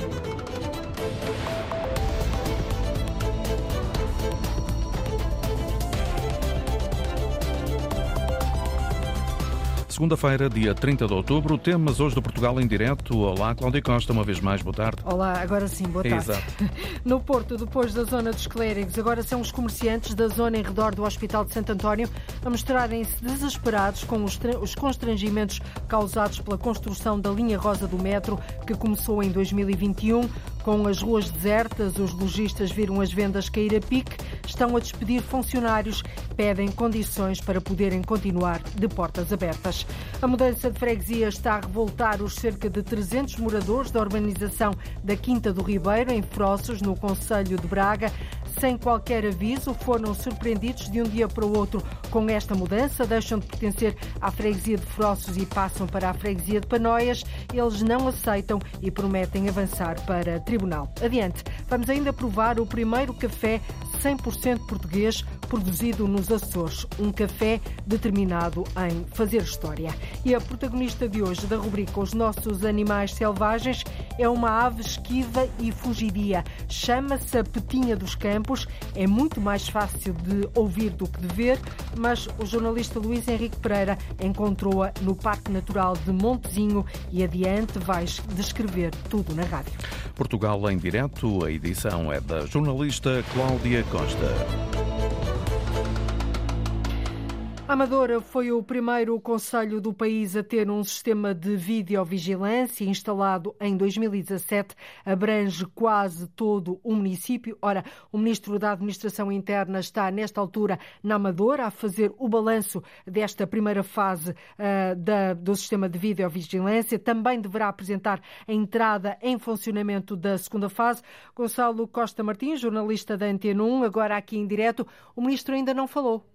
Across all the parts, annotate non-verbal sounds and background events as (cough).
Thank you. Segunda-feira, dia 30 de outubro, temas hoje do Portugal em direto. Olá, Cláudia Costa, uma vez mais, boa tarde. Olá, agora sim, boa tarde. Exato. (laughs) No Porto, depois da zona dos clérigos, agora são os comerciantes da zona em redor do Hospital de Santo António a mostrarem-se desesperados com os constrangimentos causados pela construção da linha rosa do metro, que começou em 2021. Com as ruas desertas, os lojistas viram as vendas cair a pique, estão a despedir funcionários, pedem condições para poderem continuar de portas abertas. A mudança de freguesia está a revoltar os cerca de 300 moradores da urbanização da Quinta do Ribeiro, em Frossos, no Conselho de Braga. Sem qualquer aviso, foram surpreendidos de um dia para o outro com esta mudança, deixam de pertencer à freguesia de Frossos e passam para a freguesia de Panóias. Eles não aceitam e prometem avançar para tribunal. Adiante, vamos ainda provar o primeiro café 100% português produzido nos Açores. Um café determinado em fazer história. E a protagonista de hoje da rubrica Os Nossos Animais Selvagens é uma ave esquiva e fugidia. Chama-se a Petinha dos Campos. É muito mais fácil de ouvir do que de ver, mas o jornalista Luís Henrique Pereira encontrou-a no Parque Natural de Montezinho e adiante vais descrever tudo na rádio. Portugal em direto, a edição é da jornalista Cláudia Costa. Amadora foi o primeiro conselho do país a ter um sistema de videovigilância instalado em 2017. Abrange quase todo o município. Ora, o ministro da Administração Interna está, nesta altura, na Amadora, a fazer o balanço desta primeira fase uh, da, do sistema de videovigilância. Também deverá apresentar a entrada em funcionamento da segunda fase. Gonçalo Costa Martins, jornalista da Antena 1, agora aqui em direto. O ministro ainda não falou.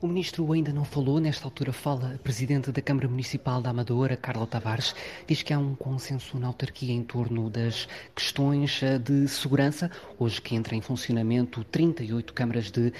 O ministro ainda não falou, nesta altura fala a presidente da Câmara Municipal da Amadora, Carla Tavares, diz que há um consenso na autarquia em torno das questões eh, de segurança. Hoje que entra em funcionamento 38 câmaras de uh,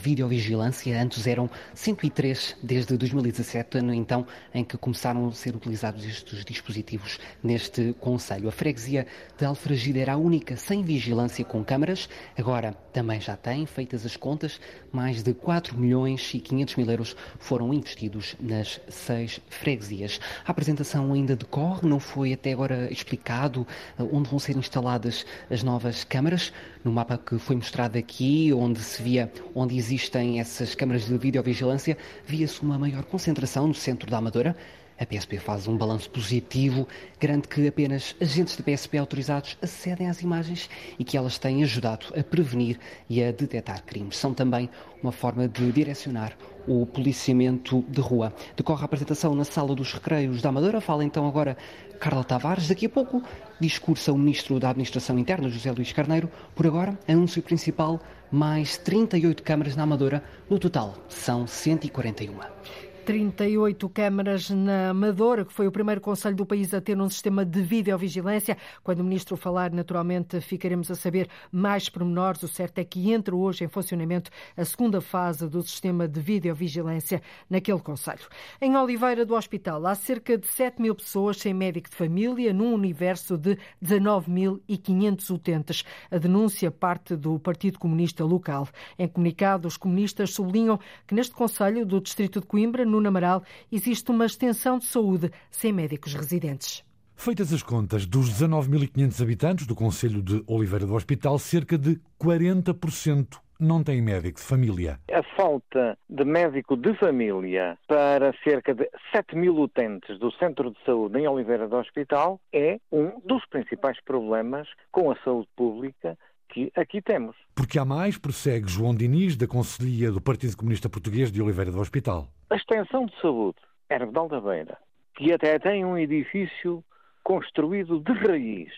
videovigilância, antes eram 103 desde 2017, ano então em que começaram a ser utilizados estes dispositivos neste Conselho. A freguesia de Alfragida era a única sem vigilância com câmaras, agora também já tem, feitas as contas, mais de 4 milhões e 500 mil euros foram investidos nas seis freguesias. A apresentação ainda decorre, não foi até agora explicado eh, onde vão ser instaladas as novas câmaras. No mapa que foi mostrado aqui, onde se via onde existem essas câmaras de videovigilância, via-se uma maior concentração no centro da Amadora. A PSP faz um balanço positivo, garante que apenas agentes da PSP autorizados acedem às imagens e que elas têm ajudado a prevenir e a detectar crimes. São também uma forma de direcionar o policiamento de rua. Decorre a apresentação na Sala dos Recreios da Amadora. Fala então agora Carla Tavares. Daqui a pouco discursa o Ministro da Administração Interna, José Luís Carneiro. Por agora, anúncio principal, mais 38 câmaras na Amadora. No total, são 141. 38 câmaras na Amadora, que foi o primeiro conselho do país a ter um sistema de videovigilância. Quando o ministro falar, naturalmente, ficaremos a saber mais pormenores. O certo é que entra hoje em funcionamento a segunda fase do sistema de videovigilância naquele conselho. Em Oliveira do Hospital, há cerca de 7 mil pessoas sem médico de família, num universo de 19.500 utentes. A denúncia parte do Partido Comunista local. Em comunicado, os comunistas sublinham que neste conselho do Distrito de Coimbra, no Nuno Amaral, existe uma extensão de saúde sem médicos residentes. Feitas as contas, dos 19.500 habitantes do Conselho de Oliveira do Hospital, cerca de 40% não têm médico de família. A falta de médico de família para cerca de 7 mil utentes do Centro de Saúde em Oliveira do Hospital é um dos principais problemas com a saúde pública que aqui temos. Porque há mais, prossegue João Diniz, da Conselhia do Partido Comunista Português de Oliveira do Hospital. A extensão de saúde Hervedal da Beira, que até tem um edifício construído de raiz,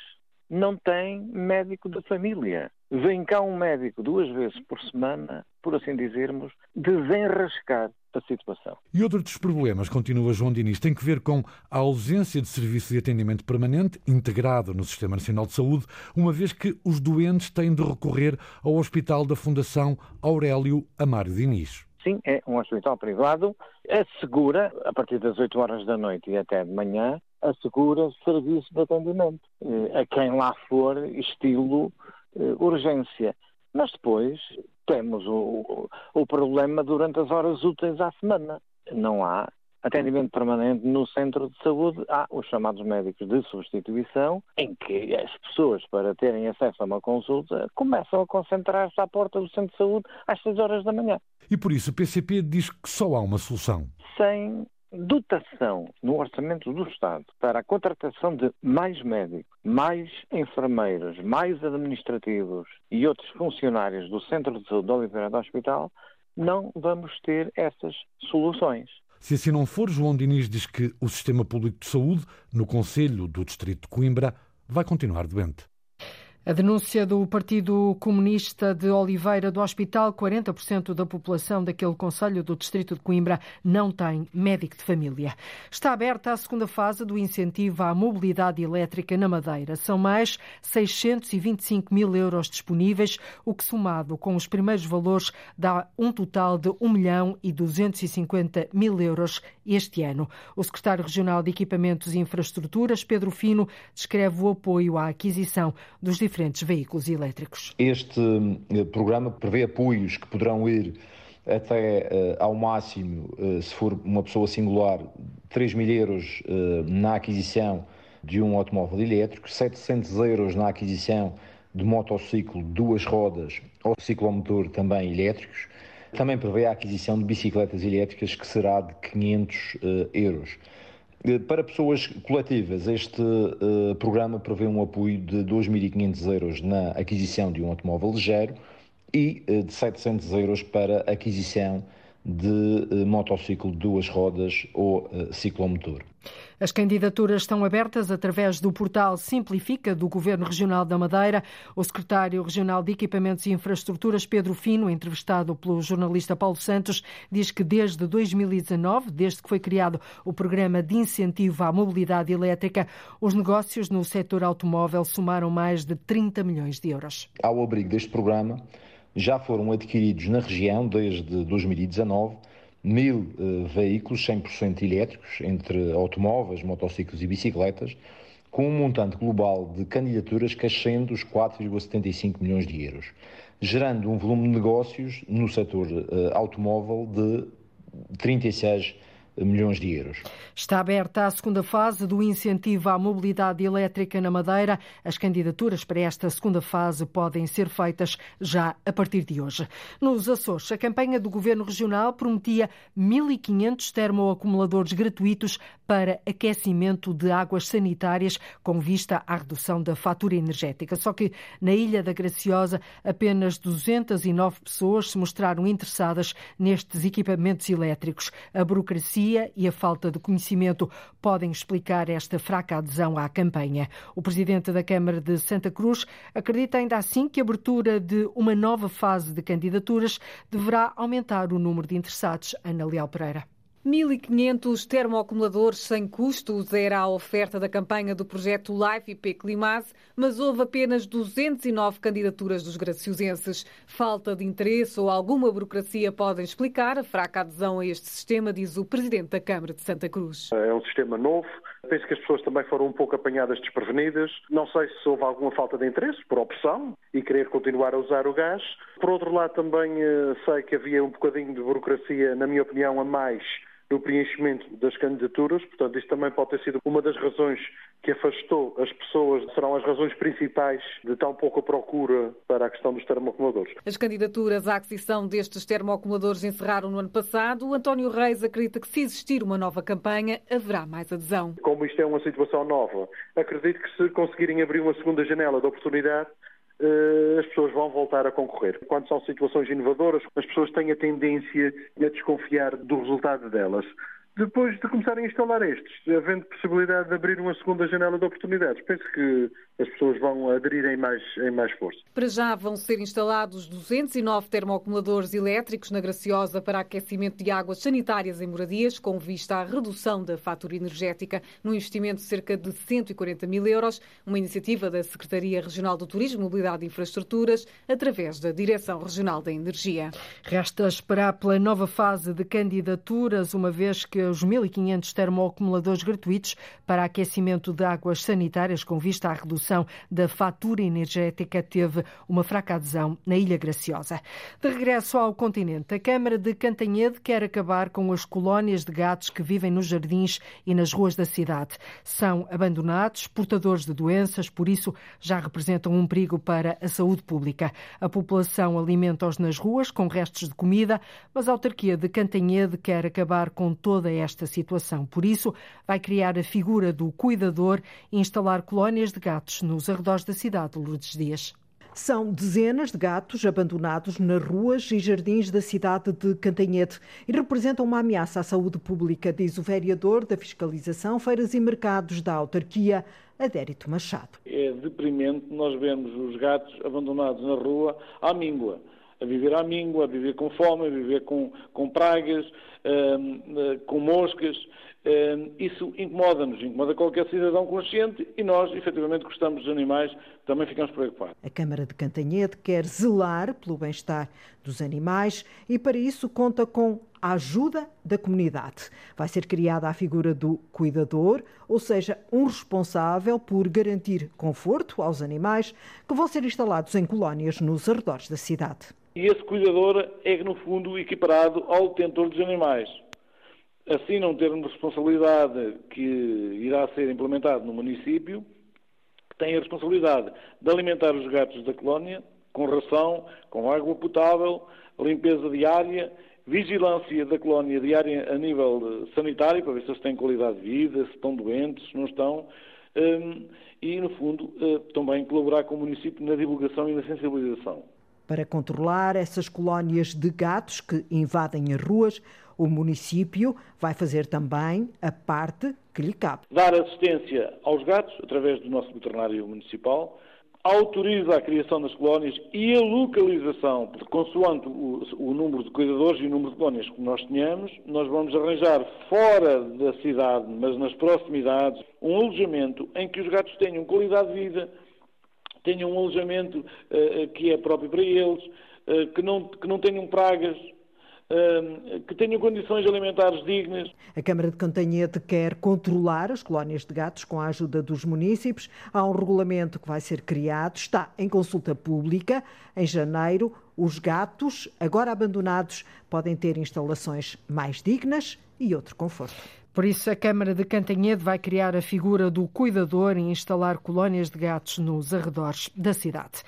não tem médico de família. Vem cá um médico duas vezes por semana, por assim dizermos, desenrascar a situação. E outro dos problemas, continua João Diniz, tem que ver com a ausência de serviço de atendimento permanente integrado no Sistema Nacional de Saúde, uma vez que os doentes têm de recorrer ao Hospital da Fundação Aurélio Amário Diniz. Sim, é um hospital privado, assegura, a partir das 8 horas da noite e até de manhã, assegura serviço de atendimento eh, a quem lá for, estilo eh, urgência. Mas depois temos o, o problema durante as horas úteis à semana. Não há atendimento permanente no centro de saúde, há os chamados médicos de substituição, em que as pessoas, para terem acesso a uma consulta, começam a concentrar-se à porta do centro de saúde às 6 horas da manhã. E por isso o PCP diz que só há uma solução. Sem dotação no orçamento do Estado para a contratação de mais médicos, mais enfermeiros, mais administrativos e outros funcionários do Centro de Saúde de Oliveira do Hospital, não vamos ter essas soluções. Se assim não for, João Diniz diz que o sistema público de saúde, no Conselho do Distrito de Coimbra, vai continuar doente. A denúncia do Partido Comunista de Oliveira do Hospital, 40% da população daquele Conselho do Distrito de Coimbra não tem médico de família. Está aberta a segunda fase do incentivo à mobilidade elétrica na Madeira. São mais 625 mil euros disponíveis, o que somado com os primeiros valores dá um total de 1 milhão e 250 mil euros este ano. O secretário regional de Equipamentos e Infraestruturas, Pedro Fino, descreve o apoio à aquisição dos diferentes diferentes veículos elétricos. Este eh, programa prevê apoios que poderão ir até uh, ao máximo, uh, se for uma pessoa singular, 3 mil euros na aquisição de um automóvel elétrico, 700 euros na aquisição de motociclo, duas rodas ou ciclomotor também elétricos. Também prevê a aquisição de bicicletas elétricas, que será de 500 euros. Eh, para pessoas coletivas, este uh, programa prevê um apoio de 2.500 euros na aquisição de um automóvel ligeiro e uh, de 700 euros para aquisição de uh, motociclo de duas rodas ou ciclomotor. As candidaturas estão abertas através do portal Simplifica do Governo Regional da Madeira. O secretário regional de Equipamentos e Infraestruturas, Pedro Fino, entrevistado pelo jornalista Paulo Santos, diz que desde 2019, desde que foi criado o programa de incentivo à mobilidade elétrica, os negócios no setor automóvel somaram mais de 30 milhões de euros. Ao abrigo deste programa, já foram adquiridos na região desde 2019 mil uh, veículos 100% elétricos, entre automóveis, motociclos e bicicletas, com um montante global de candidaturas que ascende os 4,75 milhões de euros, gerando um volume de negócios no setor uh, automóvel de 36 milhões de euros. Está aberta a segunda fase do incentivo à mobilidade elétrica na Madeira. As candidaturas para esta segunda fase podem ser feitas já a partir de hoje. Nos Açores, a campanha do Governo Regional prometia 1.500 termoacumuladores gratuitos para aquecimento de águas sanitárias com vista à redução da fatura energética. Só que na Ilha da Graciosa, apenas 209 pessoas se mostraram interessadas nestes equipamentos elétricos. A burocracia burocracia e a falta de conhecimento podem explicar esta fraca adesão à campanha. O presidente da Câmara de Santa Cruz acredita ainda assim que a abertura de uma nova fase de candidaturas deverá aumentar o número de interessados. Ana Leal Pereira. 1.500 termoacumuladores sem custos era a oferta da campanha do projeto Life IP Climase, mas houve apenas 209 candidaturas dos graciosenses. Falta de interesse ou alguma burocracia podem explicar a fraca adesão a este sistema, diz o presidente da Câmara de Santa Cruz. É um sistema novo. Penso que as pessoas também foram um pouco apanhadas desprevenidas. Não sei se houve alguma falta de interesse, por opção, e querer continuar a usar o gás. Por outro lado, também eh, sei que havia um bocadinho de burocracia, na minha opinião, a mais no preenchimento das candidaturas. Portanto, isso também pode ter sido uma das razões que afastou as pessoas, serão as razões principais de tão pouca procura para a questão dos termoacumuladores. As candidaturas à aquisição destes termoacumuladores encerraram no ano passado. O António Reis acredita que se existir uma nova campanha, haverá mais adesão. Como isto é uma situação nova, acredito que se conseguirem abrir uma segunda janela de oportunidade, as pessoas vão voltar a concorrer. Quando são situações inovadoras, as pessoas têm a tendência a desconfiar do resultado delas depois de começarem a instalar estes, havendo possibilidade de abrir uma segunda janela de oportunidades, penso que as pessoas vão aderir em mais, em mais força. Para já vão ser instalados 209 termoacumuladores elétricos na Graciosa para aquecimento de águas sanitárias em moradias, com vista à redução da fatura energética, num investimento de cerca de 140 mil euros, uma iniciativa da Secretaria Regional do Turismo, Mobilidade e Infraestruturas, através da Direção Regional da Energia. Resta esperar pela nova fase de candidaturas, uma vez que que os 1.500 termoacumuladores gratuitos para aquecimento de águas sanitárias com vista à redução da fatura energética teve uma fraca adesão na Ilha Graciosa. De regresso ao continente, a Câmara de Cantanhede quer acabar com as colónias de gatos que vivem nos jardins e nas ruas da cidade. São abandonados, portadores de doenças, por isso já representam um perigo para a saúde pública. A população alimenta-os nas ruas com restos de comida, mas a autarquia de Cantanhede quer acabar com toda esta situação. Por isso, vai criar a figura do cuidador e instalar colónias de gatos nos arredores da cidade de Lourdes Dias. São dezenas de gatos abandonados nas ruas e jardins da cidade de Cantanhete e representam uma ameaça à saúde pública, diz o vereador da Fiscalização, Feiras e Mercados da autarquia, Adérito Machado. É deprimente nós vemos os gatos abandonados na rua à míngua a viver à míngua, a viver com fome, a viver com, com pragas, uh, uh, com moscas. Uh, isso incomoda-nos, incomoda qualquer cidadão consciente e nós, efetivamente, gostamos dos animais, também ficamos preocupados. A Câmara de Cantanhede quer zelar pelo bem-estar dos animais e, para isso, conta com a ajuda da comunidade. Vai ser criada a figura do cuidador, ou seja, um responsável por garantir conforto aos animais que vão ser instalados em colónias nos arredores da cidade. E esse cuidador é, no fundo, equiparado ao detentor dos animais. Assim, não termos responsabilidade que irá ser implementado no município, que tem a responsabilidade de alimentar os gatos da colónia com ração, com água potável, limpeza diária, vigilância da colónia diária a nível sanitário, para ver se eles têm qualidade de vida, se estão doentes, se não estão, hum, e, no fundo, eh, também colaborar com o município na divulgação e na sensibilização. Para controlar essas colónias de gatos que invadem as ruas, o município vai fazer também a parte que lhe cabe. Dar assistência aos gatos, através do nosso veterinário municipal, autoriza a criação das colónias e a localização, porque consoante o, o, número de cuidadores e o número de colónias que nós tenhamos, nós vamos arranjar fora da cidade, mas nas proximidades, um alojamento em que os gatos tenham qualidade de vida, tenham um alojamento uh, que é próprio para eles, uh, que, não, que não tenham pragas, que tenham condições alimentares dignas. A Câmara de Cantanhete quer controlar as colónias de gatos com a ajuda dos municípios. Há um regulamento que vai ser criado, está em consulta pública. Em janeiro, os gatos, agora abandonados, podem ter instalações mais dignas e outro conforto. Por isso, a Câmara de Cantanhede vai criar a figura do cuidador e instalar colónias de gatos nos arredores da cidade.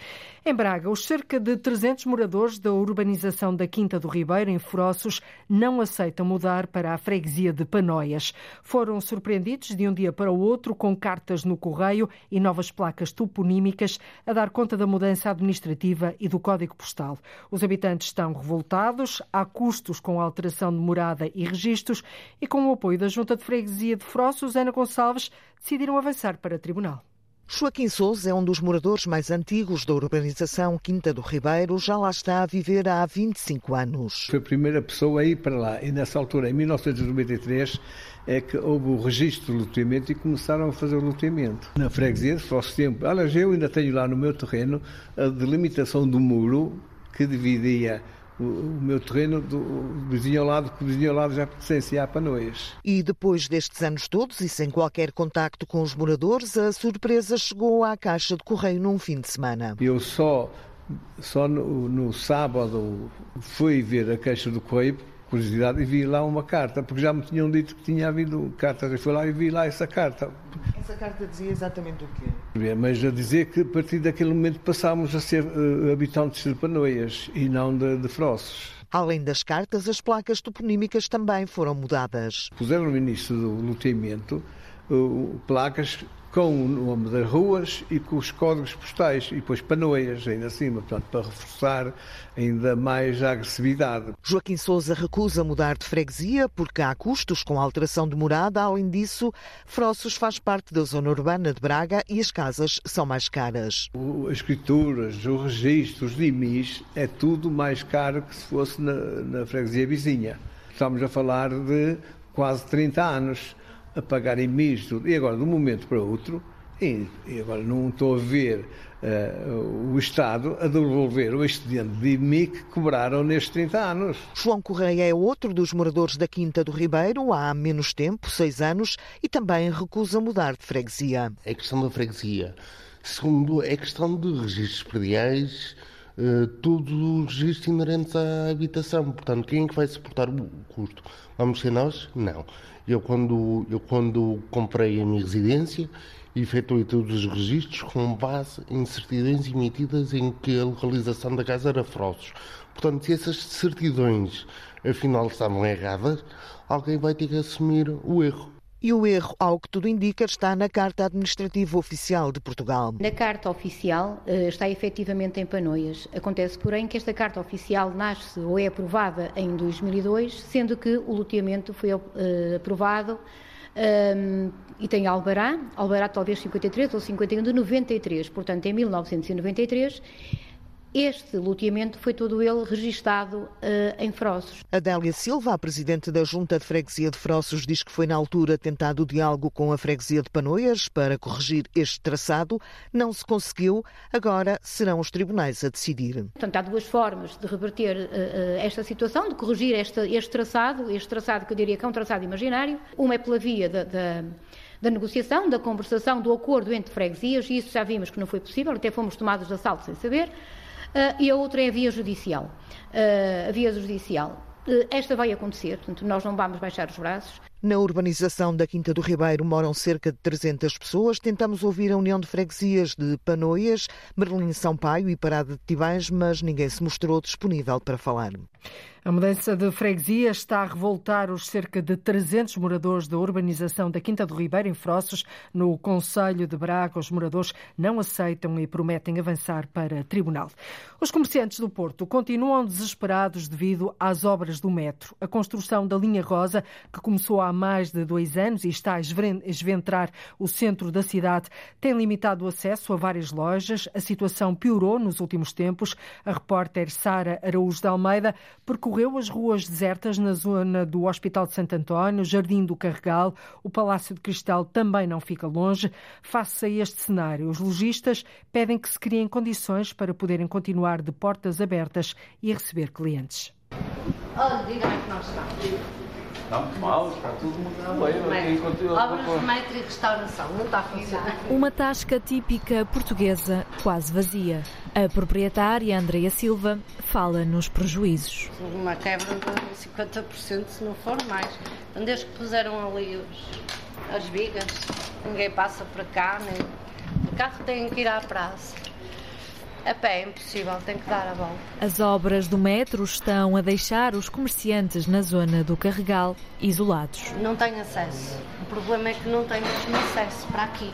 Em Braga, os cerca de 300 moradores da urbanização da Quinta do Ribeiro, em Frossos, não aceitam mudar para a freguesia de Panóias. Foram surpreendidos de um dia para o outro com cartas no correio e novas placas toponímicas a dar conta da mudança administrativa e do código postal. Os habitantes estão revoltados, há custos com a alteração de morada e registros e com o apoio da Junta de Freguesia de Frossos, Ana Gonçalves, decidiram avançar para o tribunal. Joaquim Souza é um dos moradores mais antigos da urbanização Quinta do Ribeiro, já lá está a viver há 25 anos. Foi a primeira pessoa a ir para lá e nessa altura, em 1993, é que houve o registro de loteamento e começaram a fazer o loteamento. Na freguesia de Fosso Tempo, aliás, eu ainda tenho lá no meu terreno a delimitação do muro que dividia o, o, meu terreno do, do vizinho ao lado, que o vizinho ao lado já pertencia a Panoias. E depois destes anos todos e sem qualquer contacto com os moradores, a surpresa chegou à caixa de correio num fim de semana. Eu só, só no, no sábado fui ver a caixa do correio curiosidade e vi lá uma carta, porque já me tinham dito que tinha havido cartas. Eu fui lá e vi lá essa carta. Essa carta dizia exatamente o quê? Mas a dizer que a partir daquele momento passámos a ser uh, habitantes de Panoias e não de, de Frossos. Além das cartas, as placas toponímicas também foram mudadas. Puseram no início do loteamento uh, placas com o nome das ruas e com os códigos postais e depois panoias ainda acima, portanto, para reforçar ainda mais a agressividade. Joaquim Souza recusa mudar de freguesia porque há custos com a alteração de morada. Além disso, Frossos faz parte da zona urbana de Braga e as casas são mais caras. as escrituras, os registros de IMIs, é tudo mais caro que se fosse na, na freguesia vizinha. Estamos a falar de quase 30 anos a pagar em misto. E agora, de um momento para outro, E, e agora não estou a ver uh, o Estado a devolver o excedente de IMI que cobraram nestes 30 anos. João Correia é outro dos moradores da Quinta do Ribeiro há menos tempo, seis anos, e também recusa mudar de freguesia. É questão da freguesia. Segundo, é questão de registros prediais, uh, todos os registros inerentes à habitação. Portanto, quem é que vai suportar o custo? Vamos ser nós? Não. Eu quando, eu, quando comprei a minha residência, efetuei todos os registros com base em certidões emitidas em que a localização da casa era Frozos. Portanto, se essas certidões afinal estavam erradas, alguém vai ter que assumir o erro. E o erro, ao que tudo indica, está na Carta Administrativa Oficial de Portugal. Na Carta Oficial eh, está efetivamente em Panoias. Acontece, porém, que esta Carta Oficial nasce ou é aprovada em 2002, sendo que o loteamento foi eh, aprovado um, e tem Albará, Albará talvez 53 ou 51 de 93, portanto em 1993 este loteamento foi todo ele registado uh, em Frossos. Adélia Silva, a presidente da Junta de Freguesia de Frossos, diz que foi na altura tentado o diálogo com a freguesia de Panoias para corrigir este traçado. Não se conseguiu. Agora serão os tribunais a decidir. Portanto, há duas formas de reverter uh, esta situação, de corrigir esta, este traçado, este traçado que eu diria que é um traçado imaginário. Uma é pela via da, da da negociação, da conversação, do acordo entre freguesias, e isso já vimos que não foi possível, até fomos tomados de assalto sem saber. Uh, e a outra é a via judicial. Uh, a via judicial. Uh, esta vai acontecer, portanto, nós não vamos baixar os braços. Na urbanização da Quinta do Ribeiro moram cerca de 300 pessoas. Tentamos ouvir a União de Freguesias de Panoias, Merlim Sampaio e Parada de Tivães, mas ninguém se mostrou disponível para falar. A mudança de freguesia está a revoltar os cerca de 300 moradores da urbanização da Quinta do Ribeiro, em Frossos, no Conselho de Braga. Os moradores não aceitam e prometem avançar para tribunal. Os comerciantes do Porto continuam desesperados devido às obras do metro. A construção da linha rosa, que começou há mais de dois anos e está a esventrar o centro da cidade, tem limitado o acesso a várias lojas. A situação piorou nos últimos tempos. A repórter Sara Araújo de Almeida percorreu as ruas desertas na zona do Hospital de Santo António, Jardim do Carregal. O Palácio de Cristal também não fica longe. Face a este cenário, os lojistas pedem que se criem condições para poderem continuar de portas abertas e receber clientes. Diga que. Está muito mal, está tudo muito bem. Obras de metro e restauração, não está a funcionar. Uma tasca típica portuguesa, quase vazia. A proprietária Andreia Silva fala nos prejuízos. Uma quebra de 50% se não for mais. Então, desde que puseram ali os, as vigas, ninguém passa para cá, nem... o carro tem que ir à praça. A pé é impossível, tem que dar a volta. As obras do metro estão a deixar os comerciantes na zona do Carregal isolados. Não tem acesso. O problema é que não tem mesmo acesso para aqui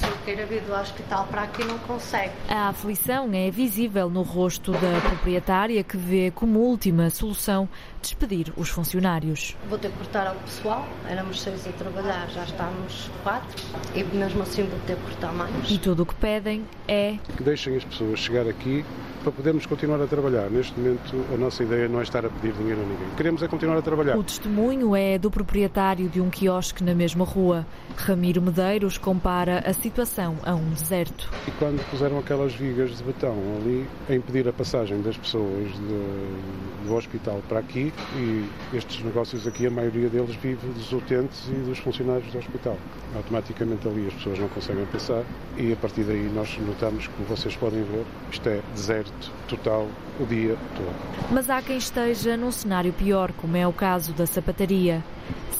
pessoa queira vir do hospital para aqui não consegue. A aflição é visível no rosto da proprietária que vê como última solução despedir os funcionários. Vou ter que cortar ao pessoal, éramos seis a trabalhar, já estamos quatro e mesmo assim vou ter que cortar mais. E tudo o que pedem é que deixem as pessoas chegar aqui para podermos continuar a trabalhar. Neste momento, a nossa ideia não é estar a pedir dinheiro a ninguém. Queremos é continuar a trabalhar. O testemunho é do proprietário de um quiosque na mesma rua. Ramiro Medeiros compara a situação a um deserto. E quando puseram aquelas vigas de betão ali a impedir a passagem das pessoas de, do hospital para aqui, e estes negócios aqui, a maioria deles vive dos utentes e dos funcionários do hospital. Automaticamente ali as pessoas não conseguem passar e a partir daí nós notamos, como vocês podem ver, isto é deserto total o dia todo. Mas há quem esteja num cenário pior, como é o caso da sapataria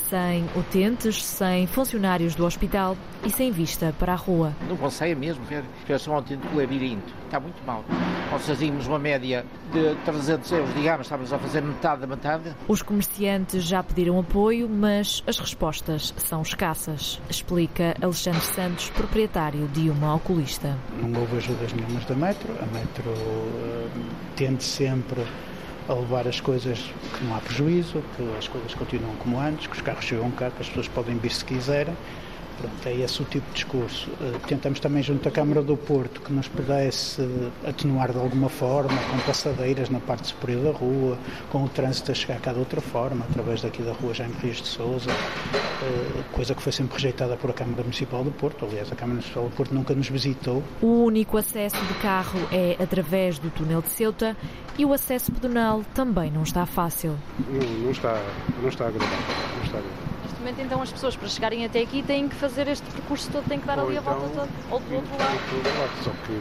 sem utentes, sem funcionários do hospital e sem vista para a rua. Não consegue mesmo ver é só um autêntico labirinto. Está muito mal. Nós fazíamos uma média de 300 euros, digamos, estávamos a fazer metade da metade. Os comerciantes já pediram apoio, mas as respostas são escassas, explica Alexandre Santos, proprietário de uma oculista. Não houve ajudas nenhumas da Metro. A Metro uh, tende sempre a levar as coisas que não há prejuízo, que as coisas continuam como antes, que os carros chegam cá, que as pessoas podem vir se quiserem. Pronto, é esse o tipo de discurso. Uh, tentamos também, junto à Câmara do Porto, que nos pudesse atenuar de alguma forma, com passadeiras na parte superior da rua, com o trânsito a chegar cá de outra forma, através daqui da rua Jaime Rios de Souza, uh, coisa que foi sempre rejeitada por a Câmara Municipal do Porto. Aliás, a Câmara Municipal do Porto nunca nos visitou. O único acesso de carro é através do túnel de Ceuta e o acesso pedonal também não está fácil. Não, não está, não está agradável. Não está agradável momento, então, as pessoas para chegarem até aqui têm que fazer este percurso todo, têm que dar ou ali então, a volta toda, ou do outro lado. Só que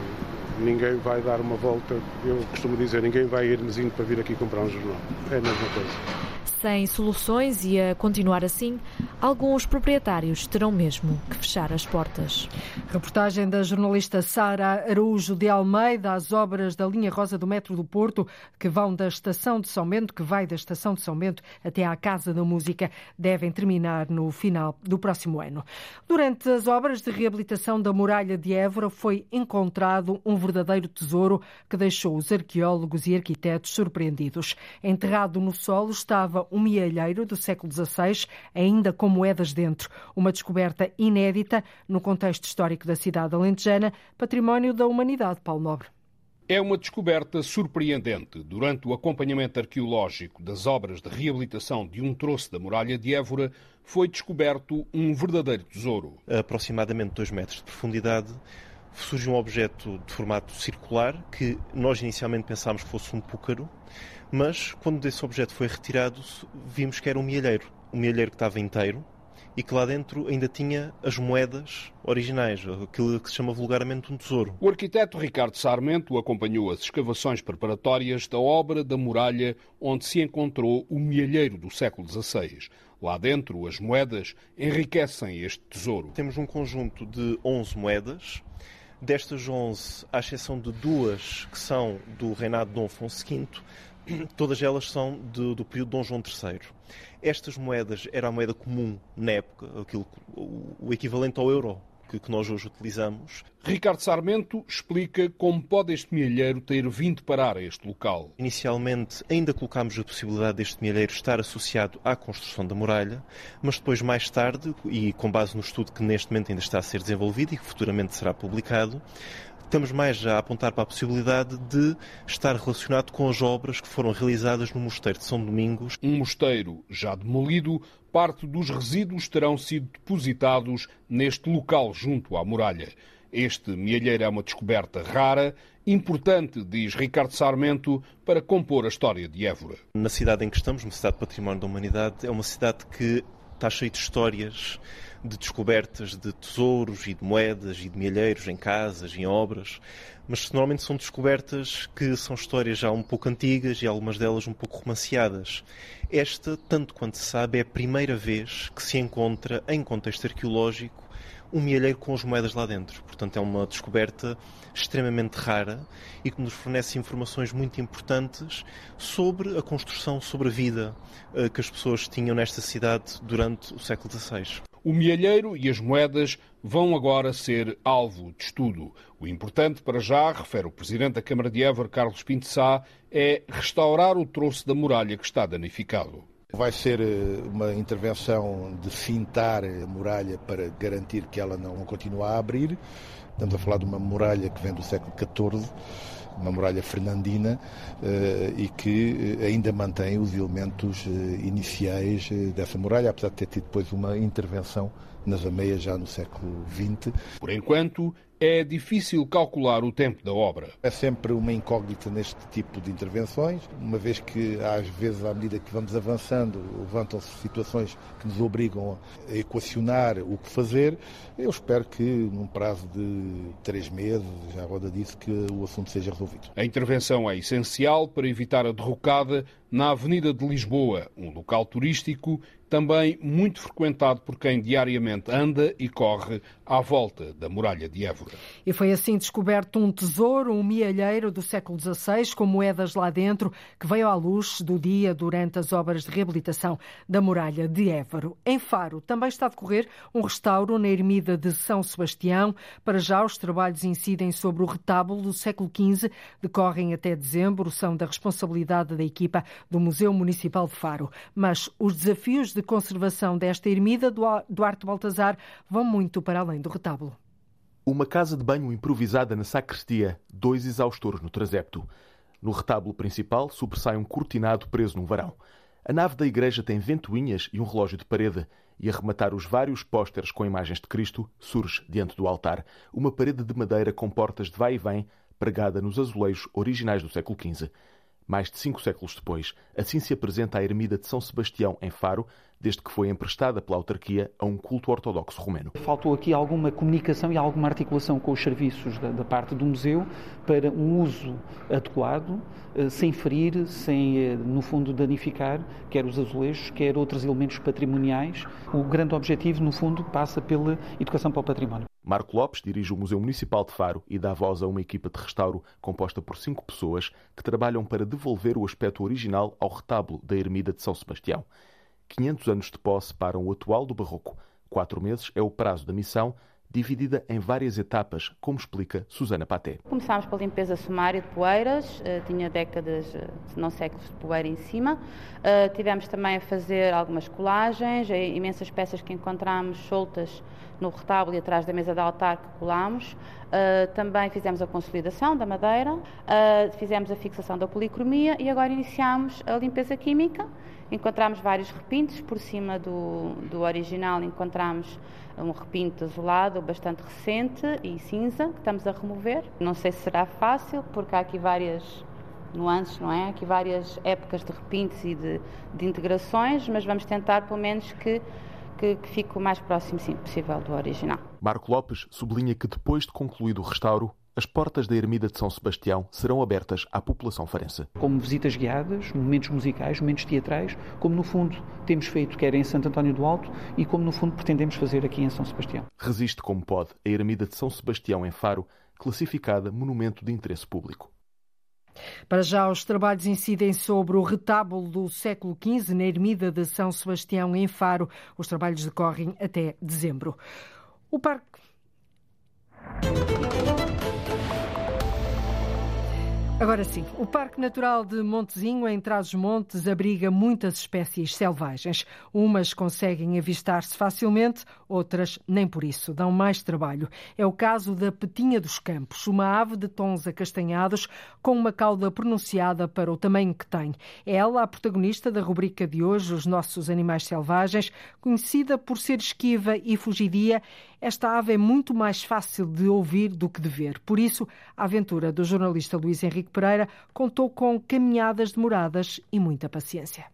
ninguém vai dar uma volta, eu costumo dizer, ninguém vai ir mesinho para vir aqui comprar um jornal. É a mesma coisa. Sem soluções e a continuar assim, alguns proprietários terão mesmo que fechar as portas. Reportagem da jornalista Sara Araújo de Almeida às obras da linha rosa do metro do Porto, que vão da estação de São Bento, que vai da estação de São Bento até à Casa da Música, devem terminar no final do próximo ano. Durante as obras de reabilitação da muralha de Évora foi encontrado um verdadeiro tesouro que deixou os arqueólogos e arquitetos surpreendidos. Enterrado no solo estava um mielheiro do século XVI, ainda com moedas dentro. Uma descoberta inédita no contexto histórico da cidade alentejana, património da humanidade, Paulo Nobre. É uma descoberta surpreendente. Durante o acompanhamento arqueológico das obras de reabilitação de um troço da muralha de Évora, foi descoberto um verdadeiro tesouro. A aproximadamente 2 metros de profundidade, surge um objeto de formato circular que nós inicialmente pensámos que fosse um púcaro, mas quando esse objeto foi retirado, vimos que era um mielheiro. Um mielheiro que estava inteiro e que lá dentro ainda tinha as moedas originais, aquilo que se chama vulgarmente um tesouro. O arquiteto Ricardo Sarmento acompanhou as escavações preparatórias da obra da muralha onde se encontrou o mielheiro do século XVI. Lá dentro, as moedas enriquecem este tesouro. Temos um conjunto de 11 moedas, Destas 11, à exceção de duas que são do reinado de Dom Afonso V, (clears throat) todas elas são do, do período de Dom João III. Estas moedas era a moeda comum na época, aquilo, o, o equivalente ao euro que, que, nós hoje utilizamos. Ricardo Sarmento explica como pode este milheiro ter vindo parar a este local. Inicialmente ainda colocámos a possibilidade deste milheiro estar associado à construção da muralha, mas depois mais tarde, e com base no estudo que neste momento ainda está a ser desenvolvido e que futuramente será publicado, estamos mais já a apontar para a possibilidade de estar relacionado com as obras que foram realizadas no Mosteiro de São Domingos. Um mosteiro já demolido, parte dos resíduos terão sido depositados neste local junto à muralha. Este mielheiro é uma descoberta rara, importante, diz Ricardo Sarmento, para compor a história de Évora. Na cidade em que estamos, uma cidade património da humanidade, é uma cidade que está cheia de histórias, de descobertas de tesouros e de moedas e de milheiros em casas em obras, mas normalmente são descobertas que são histórias já um pouco antigas e algumas delas um pouco romanceadas. Esta, tanto quanto se sabe, é a primeira vez que se encontra em contexto arqueológico um milheiro com as moedas lá dentro. Portanto, é uma descoberta extremamente rara e que nos fornece informações muito importantes sobre a construção, sobre a vida eh, que as pessoas tinham nesta cidade durante o século XVI. O mielheiro e as moedas vão agora ser alvo de estudo. O importante para já, refere o Presidente da Câmara de Évora, Carlos Pinto Sá, é restaurar o troço da muralha que está danificado. Vai ser eh, uma intervenção de fintar a muralha para garantir que ela não continue a abrir. Estamos a falar de uma muralha que vem do século XIV uma muralha fernandina eh, e que eh, ainda mantém os elementos iniciais dessa muralha, apesar de ter tido depois uma intervenção nas ameias já no século XX. Por enquanto, é difícil calcular o tempo da obra. É sempre uma incógnita neste tipo de intervenções, uma vez que às vezes, à medida que vamos avançando, levantam-se situações que nos obrigam a equacionar o que fazer. Eu espero que num prazo de três meses, já roda disso, que o assunto seja resolvido. A intervenção é essencial para evitar a derrocada na Avenida de Lisboa, um local turístico também muito frequentado por quem diariamente anda e corre à volta da muralha de Évora. E foi assim descoberto um tesouro, um mielheiro do século XVI, com moedas lá dentro, que veio à luz do dia durante as obras de reabilitação da muralha de Évora. Em Faro também está a decorrer um restauro na ermida de São Sebastião. Para já, os trabalhos incidem sobre o retábulo do século XV, decorrem até dezembro, são da responsabilidade da equipa do Museu Municipal de Faro. Mas os desafios de conservação desta ermida do Duarte Baltazar vão muito para além do retábulo. Uma casa de banho improvisada na sacristia, dois exaustores no trasepto. No retábulo principal sobressai um cortinado preso num varão. A nave da igreja tem ventoinhas e um relógio de parede, e a rematar os vários pósteres com imagens de Cristo, surge, diante do altar, uma parede de madeira com portas de vai e vem, pregada nos azulejos originais do século XV. Mais de cinco séculos depois, assim se apresenta a ermida de São Sebastião, em Faro, desde que foi emprestada pela autarquia a um culto ortodoxo romeno. Faltou aqui alguma comunicação e alguma articulação com os serviços da, da parte do museu para um uso adequado, eh, sem ferir, sem, eh, no fundo, danificar quer os azulejos, quer outros elementos patrimoniais. O grande objetivo, no fundo, passa pela educação para o património. Marco Lopes dirige o Museu Municipal de Faro e dá voz a uma equipa de restauro composta por cinco pessoas que trabalham para devolver o aspecto original ao retábulo da Ermida de São Sebastião. 500 anos de posse para o atual do Barroco. Quatro meses é o prazo da missão, dividida em várias etapas, como explica Susana Paté. Começámos pela limpeza sumária de poeiras, eh, tinha décadas, eh, se não séculos de poeira em cima. Eh, tivemos também a fazer algumas colagens, imensas peças que encontramos soltas no retábulo e atrás da mesa de altar que colámos. também fizemos a consolidação da madeira, fizemos a fixação da policromia e agora iniciamos a limpeza química Encontramos vários repintos, por cima do, do original encontramos um repinto azulado bastante recente e cinza que estamos a remover. Não sei se será fácil, porque há aqui várias nuances, não é? Aqui várias épocas de repintos e de, de integrações, mas vamos tentar pelo menos que que, que, fique o mais próximo sim, possível do original. Marco Lopes sublinha que depois de concluído o restauro, as portas da Ermida de São Sebastião serão abertas à população farense. Como visitas guiadas, momentos musicais, momentos teatrais, como no fundo temos feito quer em Santo António do Alto e como no fundo pretendemos fazer aqui em São Sebastião. Resiste como pode a Ermida de São Sebastião em Faro, classificada Monumento de Interesse Público. Para já, os trabalhos incidem sobre o retábulo do século XV na Ermida de São Sebastião em Faro. Os trabalhos decorrem até dezembro. O Parque Agora sim, o Parque Natural de Montezinho, em Trás-os-Montes, abriga muitas espécies selvagens. Umas conseguem avistar-se facilmente, outras nem por isso, dão mais trabalho. É o caso da petinha dos campos, uma ave de tons acastanhados com uma cauda pronunciada para o tamanho que tem. É ela a protagonista da rubrica de hoje, Os Nossos Animais Selvagens, conhecida por ser esquiva e fugidia esta ave é muito mais fácil de ouvir do que de ver. Por isso, a aventura do jornalista Luís Henrique Pereira contou com caminhadas demoradas e muita paciência.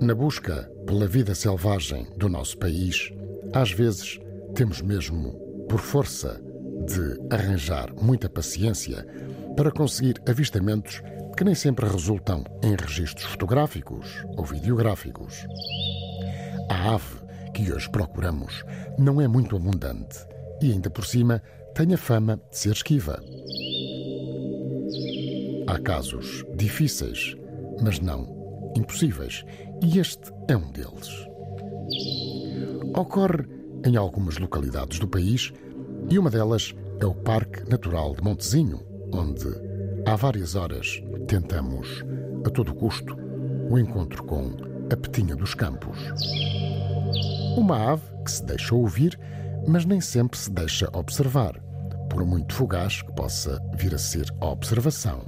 Na busca pela vida selvagem do nosso país, às vezes temos mesmo, por força, de arranjar muita paciência para conseguir avistamentos que nem sempre resultam em registros fotográficos ou videográficos. A ave que hoje procuramos não é muito abundante e, ainda por cima, tem a fama de ser esquiva. Há casos difíceis, mas não impossíveis, e este é um deles. Ocorre em algumas localidades do país e uma delas é o Parque Natural de Montezinho, onde Há várias horas tentamos, a todo custo, o encontro com a Petinha dos Campos. Uma ave que se deixa ouvir, mas nem sempre se deixa observar, por muito fugaz que possa vir a ser a observação,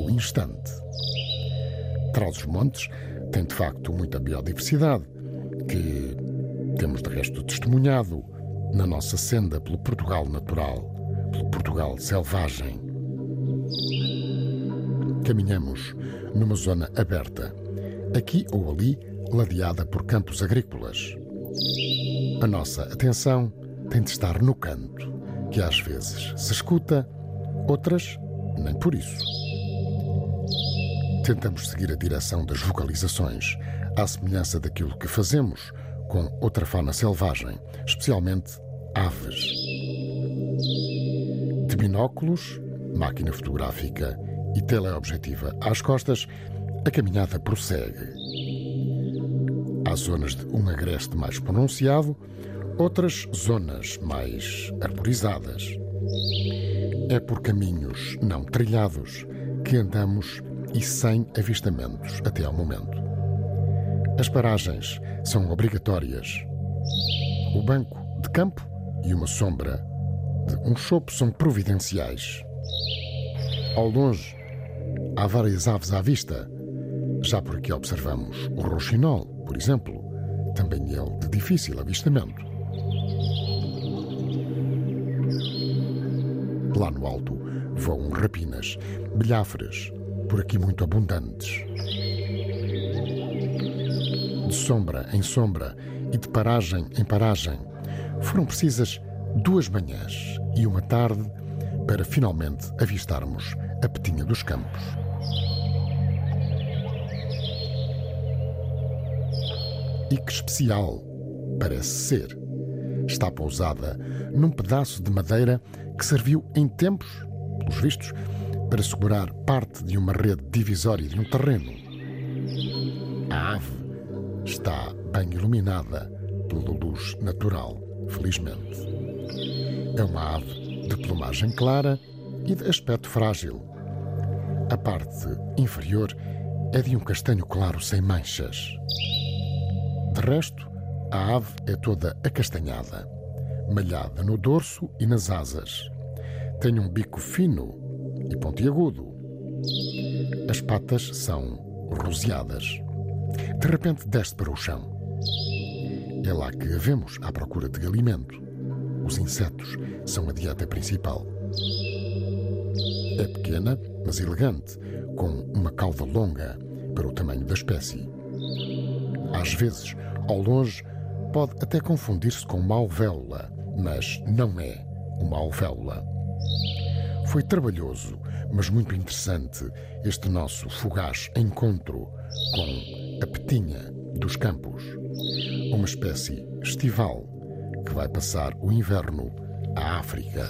o instante. Trás-os-Montes tem de facto muita biodiversidade, que temos de resto testemunhado na nossa senda pelo Portugal natural, pelo Portugal selvagem Caminhamos numa zona aberta, aqui ou ali ladeada por campos agrícolas. A nossa atenção tem de estar no canto, que às vezes se escuta, outras nem por isso. Tentamos seguir a direção das vocalizações, à semelhança daquilo que fazemos com outra fauna selvagem, especialmente aves. De binóculos, máquina fotográfica e teleobjetiva às costas, a caminhada prossegue. Há zonas de um agreste mais pronunciado, outras zonas mais arborizadas. É por caminhos não trilhados que andamos e sem avistamentos até ao momento. As paragens são obrigatórias. O banco de campo e uma sombra de um chopo são providenciais. Ao longe, há várias aves à vista. Já por aqui observamos o rouxinol, por exemplo, também ele de difícil avistamento. Lá no alto voam rapinas, bilhafres, por aqui muito abundantes. De sombra em sombra e de paragem em paragem, foram precisas duas manhãs e uma tarde para finalmente avistarmos a Petinha dos Campos. E que especial parece ser. Está pousada num pedaço de madeira que serviu em tempos, pelos vistos, para segurar parte de uma rede divisória de um terreno. A ave está bem iluminada pela luz natural, felizmente. É uma ave de plumagem clara e de aspecto frágil. A parte inferior é de um castanho claro sem manchas. De resto, a ave é toda acastanhada, malhada no dorso e nas asas. Tem um bico fino e pontiagudo. As patas são roseadas. De repente desce para o chão. É lá que a vemos à procura de alimento. Os insetos são a dieta principal. É pequena, mas elegante, com uma cauda longa para o tamanho da espécie. Às vezes, ao longe, pode até confundir-se com uma alvéola, mas não é uma alvéola. Foi trabalhoso, mas muito interessante este nosso fugaz encontro com a petinha dos campos, uma espécie estival que vai passar o inverno à África.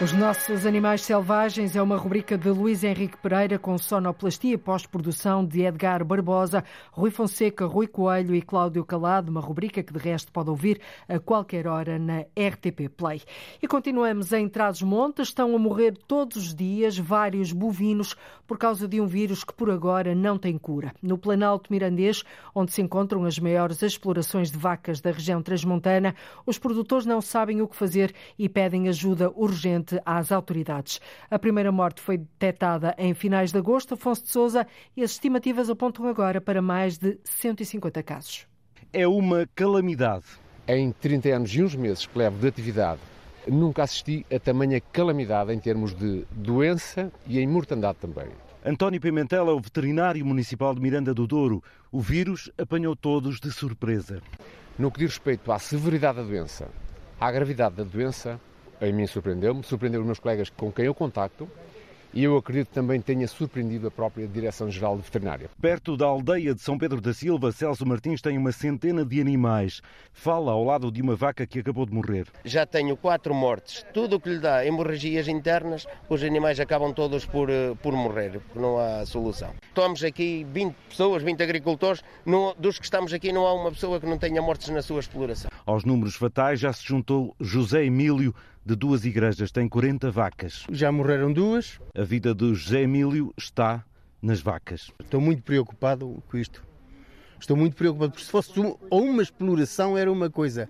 Os nossos animais selvagens é uma rubrica de Luís Henrique Pereira com sonoplastia pós-produção de Edgar Barbosa, Rui Fonseca, Rui Coelho e Cláudio Calado, uma rubrica que de resto pode ouvir a qualquer hora na RTP Play. E continuamos em Trás-os-Montes, estão a morrer todos os dias vários bovinos por causa de um vírus que por agora não tem cura. No Planalto Mirandês, onde se encontram as maiores explorações de vacas da região transmontana, os produtores não sabem o que fazer e pedem ajuda urgente às autoridades. A primeira morte foi detectada em finais de agosto, Afonso de Souza, e as estimativas apontam agora para mais de 150 casos. É uma calamidade. Em 30 anos e uns meses que levo de atividade, nunca assisti a tamanha calamidade em termos de doença e em mortandade também. António Pimentel é o veterinário municipal de Miranda do Douro. O vírus apanhou todos de surpresa. No que diz respeito à severidade da doença, à gravidade da doença, a mim surpreendeu-me, surpreendeu os meus colegas com quem eu contacto e eu acredito que também tenha surpreendido a própria Direção-Geral de Veterinária. Perto da aldeia de São Pedro da Silva, Celso Martins tem uma centena de animais. Fala ao lado de uma vaca que acabou de morrer. Já tenho quatro mortes. Tudo o que lhe dá hemorragias internas, os animais acabam todos por, eh, por morrer, porque não há solução. Estamos aqui 20 pessoas, 20 agricultores, não, dos que estamos aqui não há uma pessoa que não tenha mortes na sua exploração. Aos números fatais já se juntou José Emílio, de duas igrejas, tem 40 vacas. Já morreram duas. A vida do José Emílio está nas vacas. Estou muito preocupado com isto. Estou muito preocupado, porque se fosse uma, uma exploração era uma coisa,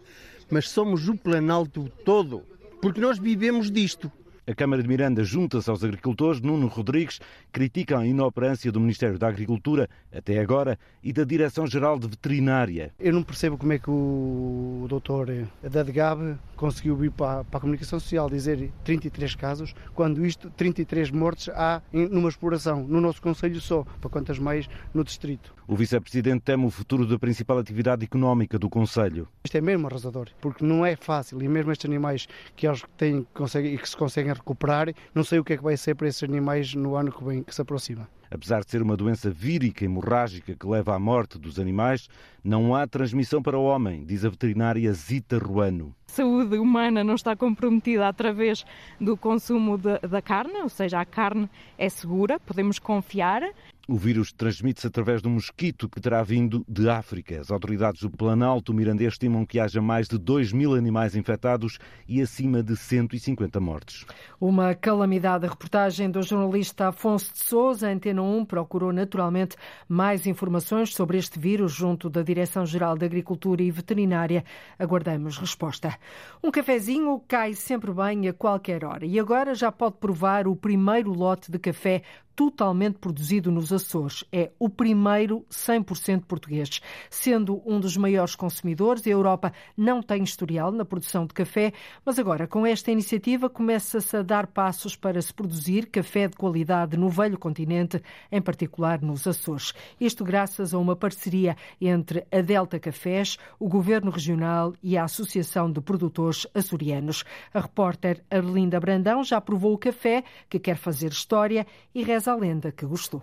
mas somos o Planalto todo, porque nós vivemos disto. A Câmara de Miranda junta-se aos agricultores. Nuno Rodrigues critica a inoperância do Ministério da Agricultura, até agora, e da Direção-Geral de Veterinária. Eu não percebo como é que o doutor Dadgab conseguiu vir para, para a comunicação social dizer 33 casos, quando isto, 33 mortes há numa exploração, no nosso Conselho só, para quantas mais no Distrito. O vice-presidente teme o futuro da principal atividade económica do Conselho. Isto é mesmo arrasador, porque não é fácil, e mesmo estes animais que eles têm conseguem, e que se conseguem recuperar, não sei o que é que vai ser para esses animais no ano que vem, que se aproxima. Apesar de ser uma doença vírica hemorrágica que leva à morte dos animais, não há transmissão para o homem, diz a veterinária Zita Ruano. A saúde humana não está comprometida através do consumo de, da carne, ou seja, a carne é segura, podemos confiar. O vírus transmite-se através de um mosquito que terá vindo de África. As autoridades do Planalto Mirandês estimam que haja mais de 2 mil animais infectados e acima de 150 mortes. Uma calamidade. A reportagem do jornalista Afonso de Souza, Antena 1, procurou naturalmente mais informações sobre este vírus junto da Direção-Geral de Agricultura e Veterinária. Aguardamos resposta. Um cafezinho cai sempre bem a qualquer hora e agora já pode provar o primeiro lote de café totalmente produzido nos Açores. É o primeiro 100% português. Sendo um dos maiores consumidores, a Europa não tem historial na produção de café, mas agora com esta iniciativa começa-se a dar passos para se produzir café de qualidade no velho continente, em particular nos Açores. Isto graças a uma parceria entre a Delta Cafés, o Governo Regional e a Associação de Produtores Açorianos. A repórter Arlinda Brandão já provou o café, que quer fazer história e reza a lenda que gostou.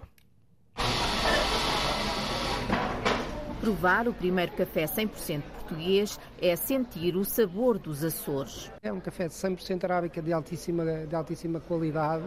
Provar o primeiro café 100% português é sentir o sabor dos Açores. É um café 100% arábica de altíssima, de altíssima qualidade.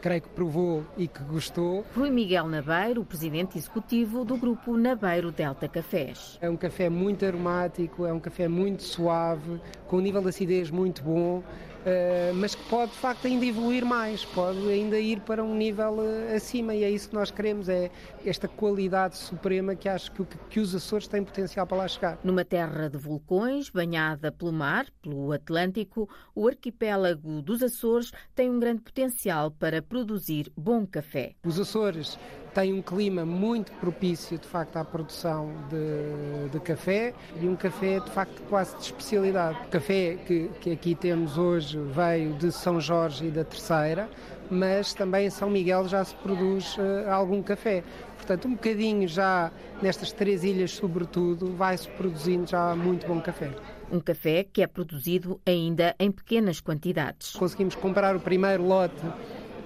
Creio que provou e que gostou. Rui Miguel Nabeiro, o presidente executivo do grupo Nabeiro Delta Cafés. É um café muito aromático, é um café muito suave, com um nível de acidez muito bom. Uh, mas que pode de facto ainda evoluir mais, pode ainda ir para um nível uh, acima e é isso que nós queremos, é esta qualidade suprema que acho que, que os Açores têm potencial para lá chegar. Numa terra de vulcões, banhada pelo mar, pelo Atlântico, o arquipélago dos Açores tem um grande potencial para produzir bom café. Os Açores tem um clima muito propício, de facto, à produção de, de, café e um café, de facto, quase de especialidade. O café que, que aqui temos hoje veio de São Jorge e da Terceira, mas também em São Miguel já se produz uh, algum café. Portanto, um bocadinho já nestas três ilhas, sobretudo, vai-se produzindo já muito bom café. Um café que é produzido ainda em pequenas quantidades. Conseguimos comprar o primeiro lote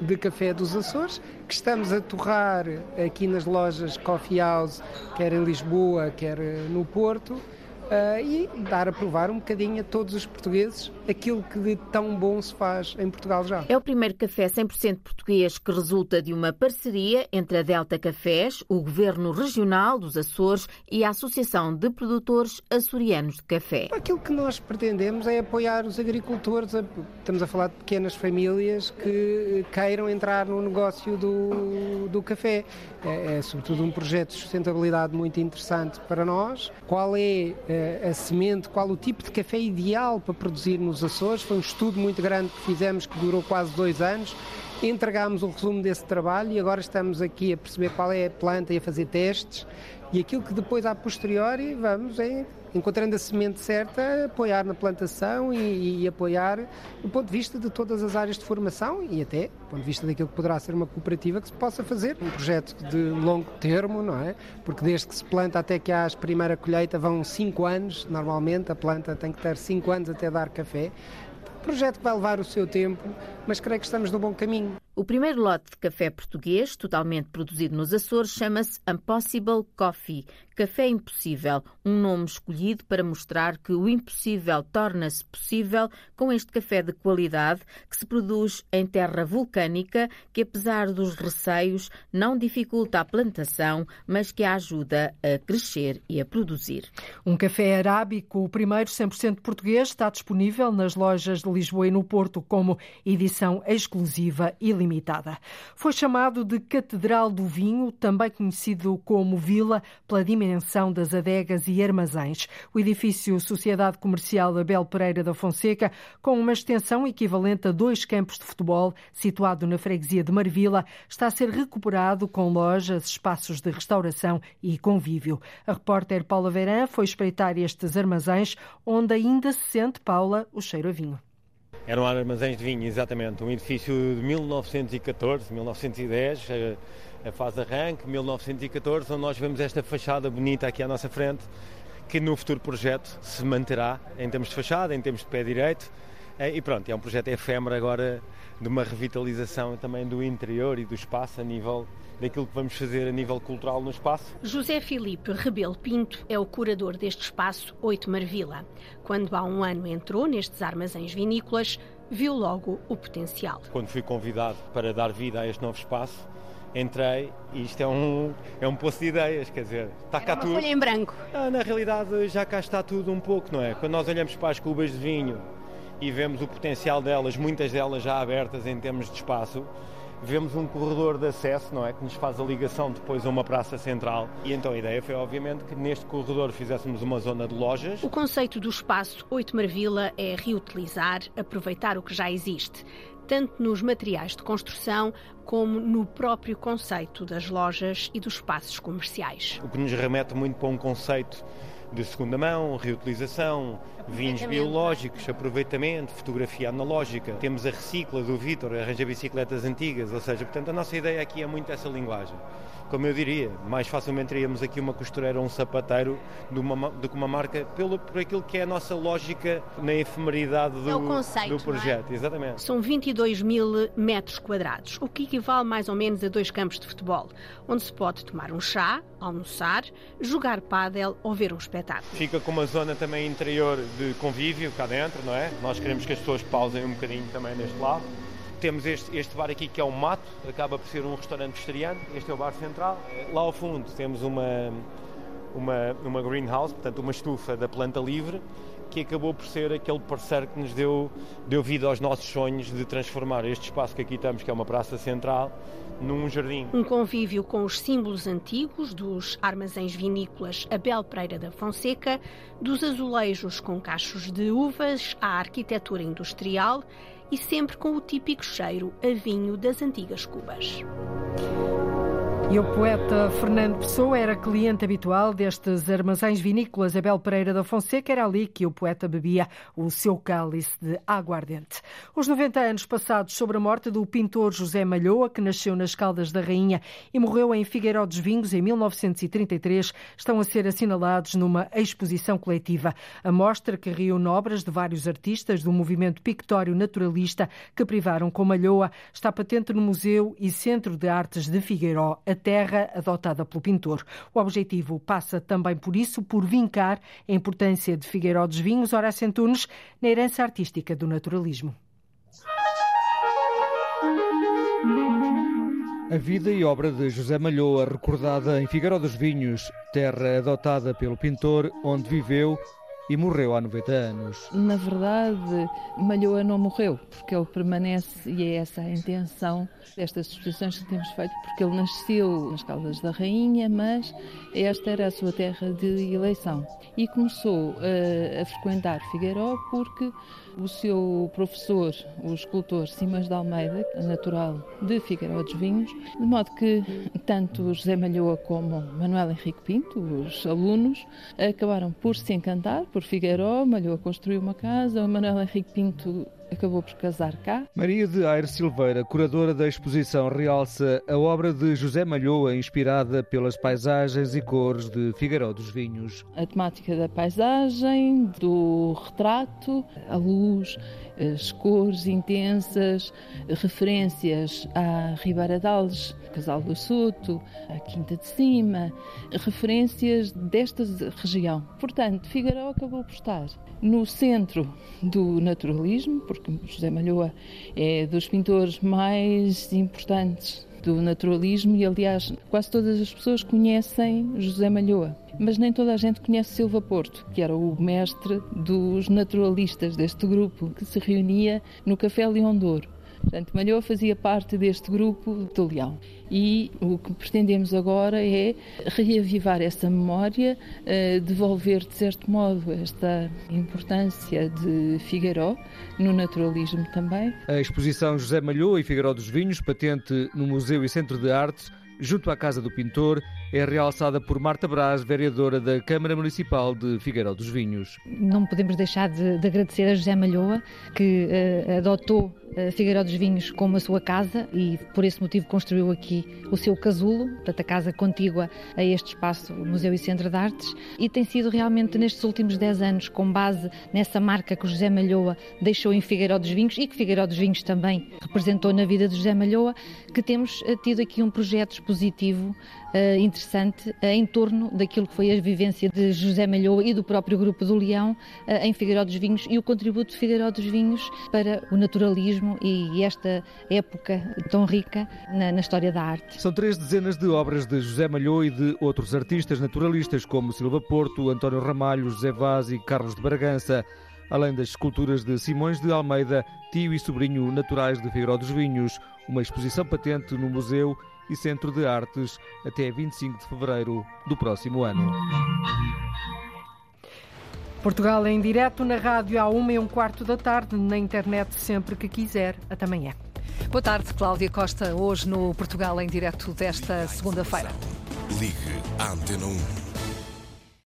de café dos Açores, que estamos a torrar aqui nas lojas Coffee House, quer em Lisboa, quer no Porto, e dar a provar um bocadinho a todos os portugueses aquilo que de tão bom se faz em Portugal já. É o primeiro café 100% português que resulta de uma parceria entre a Delta Cafés, o Governo Regional dos Açores e a Associação de Produtores Açorianos de Café. Aquilo que nós pretendemos é apoiar os agricultores, estamos a falar de pequenas famílias que queiram entrar no negócio do, do café. É, é sobretudo um projeto de sustentabilidade muito interessante para nós. Qual é a semente, qual o tipo de café ideal para produzir nos Açores. Foi um estudo muito grande que fizemos, que durou quase dois anos. Entregámos o resumo desse trabalho e agora estamos aqui a perceber qual é a planta e a fazer testes. E aquilo que depois, a posteriori, vamos é encontrando a semente certa, apoiar na plantação e, e, apoiar do ponto de vista de todas as áreas de formação e até do ponto de vista daquilo que poderá ser uma cooperativa que se possa fazer. Um projeto de longo termo, não é? Porque desde que se planta até que há a primeira colheita vão 5 anos, normalmente, a planta tem que ter 5 anos até dar café. Projeto que vai levar o seu tempo, mas creio que estamos no bom caminho. O primeiro lote de café português, totalmente produzido nos Açores, chama-se Impossible Coffee, Café Impossível, um nome escolhido para mostrar que o impossível torna-se possível com este café de qualidade que se produz em terra vulcânica, que apesar dos receios não dificulta a plantação, mas que a ajuda a crescer e a produzir. Um café arábico, o primeiro 100% português, está disponível nas lojas de Lisboa e no Porto como edição exclusiva e limitada. Foi chamado de Catedral do Vinho, também conhecido como Vila, pela dimensão das adegas e armazéns. O edifício Sociedade Comercial Abel Pereira da Fonseca, com uma extensão equivalente a dois campos de futebol, situado na freguesia de Marvila, está a ser recuperado com lojas, espaços de restauração e convívio. A repórter Paula Verã foi espreitar estes armazéns, onde ainda se sente, Paula, o cheiro a vinho. Eram armazéns de vinho, exatamente. Um edifício de 1914, 1910, a fase arranque, 1914, onde nós vemos esta fachada bonita aqui à nossa frente, que no futuro projeto se manterá em termos de fachada, em termos de pé direito. E pronto, é um projeto efêmero agora de uma revitalização também do interior e do espaço a nível daquilo que vamos fazer a nível cultural no espaço. José Filipe Rebelo Pinto é o curador deste espaço Oito Marvila. Quando há um ano entrou nestes armazéns vinícolas, viu logo o potencial. Quando fui convidado para dar vida a este novo espaço, entrei e isto é um, é um poço de ideias, quer dizer, está Era cá uma tudo. folha em branco. Ah, na realidade já cá está tudo um pouco, não é? Quando nós olhamos para as cubas de vinho e vemos o potencial delas, muitas delas já abertas em termos de espaço, vemos um corredor de acesso, não é? Que nos faz a ligação depois a uma praça central. E então a ideia foi, obviamente, que neste corredor fizéssemos uma zona de lojas. O conceito do espaço 8 Marvila é reutilizar, aproveitar o que já existe tanto nos materiais de construção como no próprio conceito das lojas e dos espaços comerciais. O que nos remete muito para um conceito de segunda mão, reutilização, vinhos biológicos, aproveitamento, fotografia analógica. Temos a recicla do Vitor, arranja bicicletas antigas, ou seja, portanto a nossa ideia aqui é muito essa linguagem. Como eu diria, mais facilmente teríamos aqui uma costureira ou um sapateiro do, que uma marca, pelo, por aquilo que é a nossa lógica na efemeridade do, é conceito, do projeto. É? Exatamente. São 22 mil metros quadrados, o que equivale mais ou menos a dois campos de futebol, onde se pode tomar um chá, almoçar, jogar pádel ou ver um espetáculo. Fica com uma zona também interior de convívio cá dentro, não é? Nós queremos que as pessoas pausem um bocadinho também neste lado. Temos este, este bar aqui que é o Mato, acaba por ser um restaurante vegetariano. Este é o bar central. Lá ao fundo temos uma, uma, uma greenhouse, portanto uma estufa da planta livre, que acabou por ser aquele parceiro que nos deu, deu vida aos nossos sonhos de transformar este espaço que aqui estamos, que é uma praça central, num jardim. Um convívio com os símbolos antigos dos armazéns vinícolas Abel Pereira da Fonseca, dos azulejos com cachos de uvas à arquitetura industrial e sempre com o típico cheiro a vinho das antigas Cubas. E o poeta Fernando Pessoa era cliente habitual destes armazéns vinícolas. Abel Pereira da Fonseca era ali que o poeta bebia o seu cálice de aguardente. Os 90 anos passados sobre a morte do pintor José Malhoa, que nasceu nas Caldas da Rainha e morreu em Figueiró dos Vinhos em 1933, estão a ser assinalados numa exposição coletiva. A mostra que reúne obras de vários artistas do movimento pictório naturalista que privaram com Malhoa está patente no Museu e Centro de Artes de Figueiró terra adotada pelo pintor. O objetivo passa também por isso, por vincar a importância de Figueiró dos Vinhos, Horácio Antunes, na herança artística do naturalismo. A vida e obra de José Malhoa, recordada em Figueiró dos Vinhos, terra adotada pelo pintor, onde viveu e morreu há 90 anos. Na verdade, Malhoa não morreu, porque ele permanece e é essa a intenção destas exposições que temos feito, porque ele nasceu nas Caldas da Rainha, mas esta era a sua terra de eleição. E começou a, a frequentar Figueiró porque o seu professor, o escultor Simas de Almeida, natural de Figueiró dos Vinhos, de modo que tanto José Malhoa como Manuel Henrique Pinto, os alunos, acabaram por se encantar por Figueiró. Malhoa construiu uma casa, o Manuel Henrique Pinto acabou por casar cá. Maria de Aire Silveira, curadora da exposição, realça a obra de José Malhoa, inspirada pelas paisagens e cores de Figueiró dos Vinhos. A temática da paisagem, do retrato, a luz, as cores intensas, referências à Ribeira d'Alves, Casal do Soto, à Quinta de Cima, referências desta região. Portanto, Figueiró acabou por estar no centro do naturalismo, porque José Malhoa é dos pintores mais importantes do naturalismo e, aliás, quase todas as pessoas conhecem José Malhoa. Mas nem toda a gente conhece Silva Porto, que era o mestre dos naturalistas deste grupo, que se reunia no Café Leão Douro. Portanto, Malhoa fazia parte deste grupo do Leão. E o que pretendemos agora é reavivar essa memória, devolver, de certo modo, esta importância de Figueiró, no naturalismo também. A exposição José Malhoa e Figueiró dos Vinhos, patente no Museu e Centro de Artes, junto à Casa do Pintor, é realçada por Marta Braz, vereadora da Câmara Municipal de Figueiró dos Vinhos. Não podemos deixar de, de agradecer a José Malhoa, que uh, adotou uh, Figueiró dos Vinhos como a sua casa e por esse motivo construiu aqui o seu casulo, portanto a casa contígua a este espaço, Museu e Centro de Artes, e tem sido realmente nestes últimos 10 anos, com base nessa marca que o José Malhoa deixou em Figueiró dos Vinhos e que Figueiró dos Vinhos também representou na vida de José Malhoa, que temos uh, tido aqui um projeto expositivo uh, interessante uh, em torno daquilo que foi a vivência de José Malhoa e do próprio Grupo do Leão uh, em Figueiró dos Vinhos e o contributo de Figueiró dos Vinhos para o naturalismo e esta época tão rica na, na história da arte. São três dezenas de obras de José Malhoa e de outros artistas naturalistas como Silva Porto, António Ramalho, José Vaz e Carlos de Bragança além das esculturas de Simões de Almeida, tio e sobrinho naturais de Figueiró dos Vinhos, uma exposição patente no Museu e Centro de Artes até 25 de fevereiro do próximo ano. Portugal em direto na rádio à uma e um quarto da tarde, na internet sempre que quiser. Até amanhã. Boa tarde, Cláudia Costa, hoje no Portugal em direto desta segunda-feira. Ligue à Antena 1.